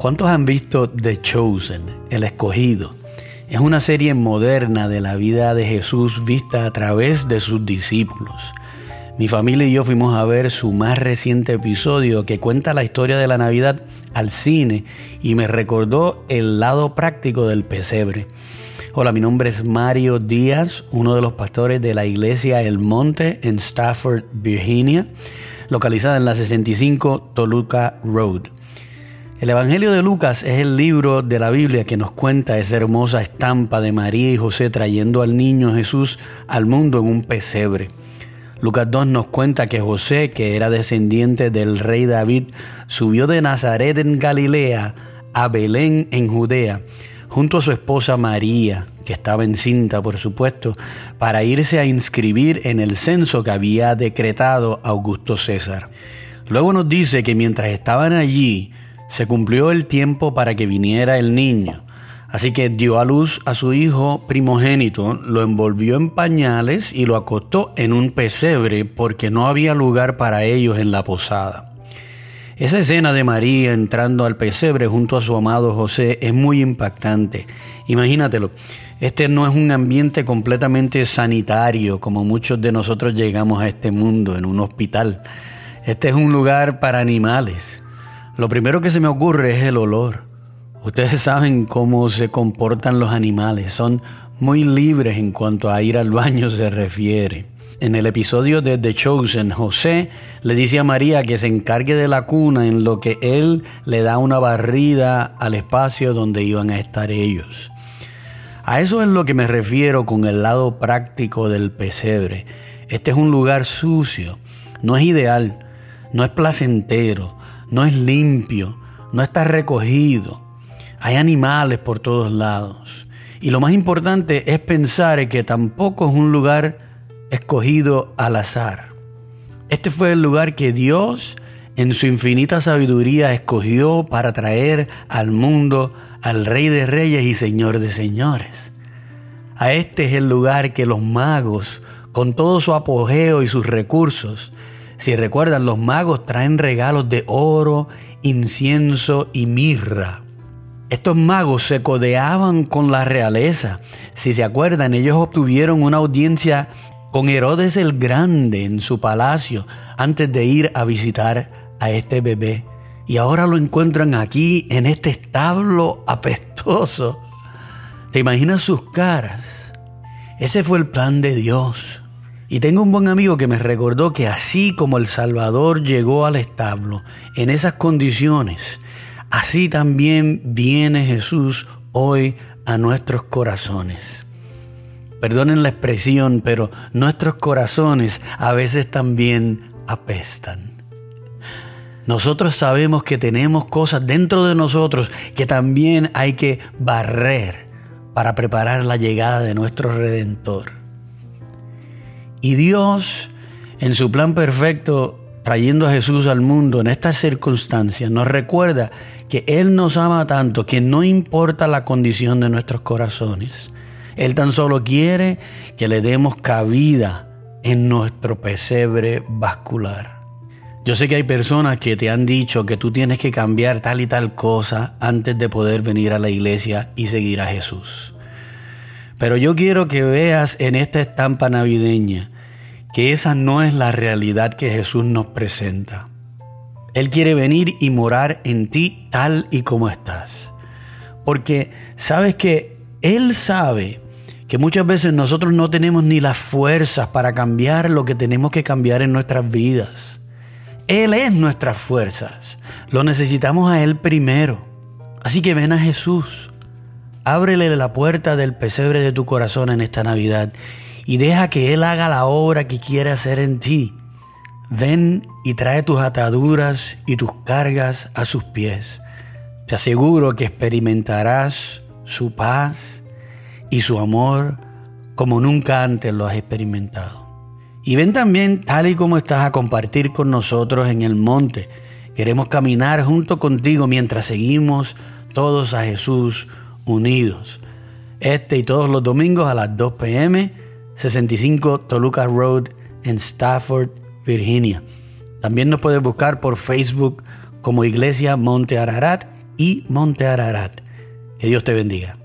¿Cuántos han visto The Chosen, El Escogido? Es una serie moderna de la vida de Jesús vista a través de sus discípulos. Mi familia y yo fuimos a ver su más reciente episodio que cuenta la historia de la Navidad al cine y me recordó el lado práctico del pesebre. Hola, mi nombre es Mario Díaz, uno de los pastores de la iglesia El Monte en Stafford, Virginia, localizada en la 65 Toluca Road. El Evangelio de Lucas es el libro de la Biblia que nos cuenta esa hermosa estampa de María y José trayendo al niño Jesús al mundo en un pesebre. Lucas 2 nos cuenta que José, que era descendiente del rey David, subió de Nazaret en Galilea a Belén en Judea, junto a su esposa María, que estaba encinta por supuesto, para irse a inscribir en el censo que había decretado Augusto César. Luego nos dice que mientras estaban allí, se cumplió el tiempo para que viniera el niño. Así que dio a luz a su hijo primogénito, lo envolvió en pañales y lo acostó en un pesebre porque no había lugar para ellos en la posada. Esa escena de María entrando al pesebre junto a su amado José es muy impactante. Imagínatelo, este no es un ambiente completamente sanitario como muchos de nosotros llegamos a este mundo en un hospital. Este es un lugar para animales. Lo primero que se me ocurre es el olor. Ustedes saben cómo se comportan los animales, son muy libres en cuanto a ir al baño se refiere. En el episodio de The Chosen, José le dice a María que se encargue de la cuna en lo que él le da una barrida al espacio donde iban a estar ellos. A eso es lo que me refiero con el lado práctico del pesebre. Este es un lugar sucio, no es ideal, no es placentero, no es limpio, no está recogido. Hay animales por todos lados. Y lo más importante es pensar que tampoco es un lugar escogido al azar. Este fue el lugar que Dios en su infinita sabiduría escogió para traer al mundo al Rey de Reyes y Señor de Señores. A este es el lugar que los magos, con todo su apogeo y sus recursos, si recuerdan, los magos traen regalos de oro, incienso y mirra. Estos magos se codeaban con la realeza. Si se acuerdan, ellos obtuvieron una audiencia con Herodes el Grande en su palacio antes de ir a visitar a este bebé. Y ahora lo encuentran aquí en este establo apestoso. ¿Te imaginas sus caras? Ese fue el plan de Dios. Y tengo un buen amigo que me recordó que así como el Salvador llegó al establo, en esas condiciones, así también viene Jesús hoy a nuestros corazones. Perdonen la expresión, pero nuestros corazones a veces también apestan. Nosotros sabemos que tenemos cosas dentro de nosotros que también hay que barrer para preparar la llegada de nuestro Redentor. Y Dios, en su plan perfecto, trayendo a Jesús al mundo en estas circunstancias, nos recuerda que Él nos ama tanto que no importa la condición de nuestros corazones. Él tan solo quiere que le demos cabida en nuestro pesebre vascular. Yo sé que hay personas que te han dicho que tú tienes que cambiar tal y tal cosa antes de poder venir a la iglesia y seguir a Jesús. Pero yo quiero que veas en esta estampa navideña que esa no es la realidad que Jesús nos presenta. Él quiere venir y morar en ti tal y como estás. Porque sabes que Él sabe que muchas veces nosotros no tenemos ni las fuerzas para cambiar lo que tenemos que cambiar en nuestras vidas. Él es nuestras fuerzas. Lo necesitamos a Él primero. Así que ven a Jesús. Ábrele la puerta del pesebre de tu corazón en esta Navidad y deja que Él haga la obra que quiere hacer en ti. Ven y trae tus ataduras y tus cargas a sus pies. Te aseguro que experimentarás su paz y su amor como nunca antes lo has experimentado. Y ven también tal y como estás a compartir con nosotros en el monte. Queremos caminar junto contigo mientras seguimos todos a Jesús unidos. Este y todos los domingos a las 2 pm, 65 Toluca Road en Stafford, Virginia. También nos puedes buscar por Facebook como Iglesia Monte Ararat y Monte Ararat. Que Dios te bendiga.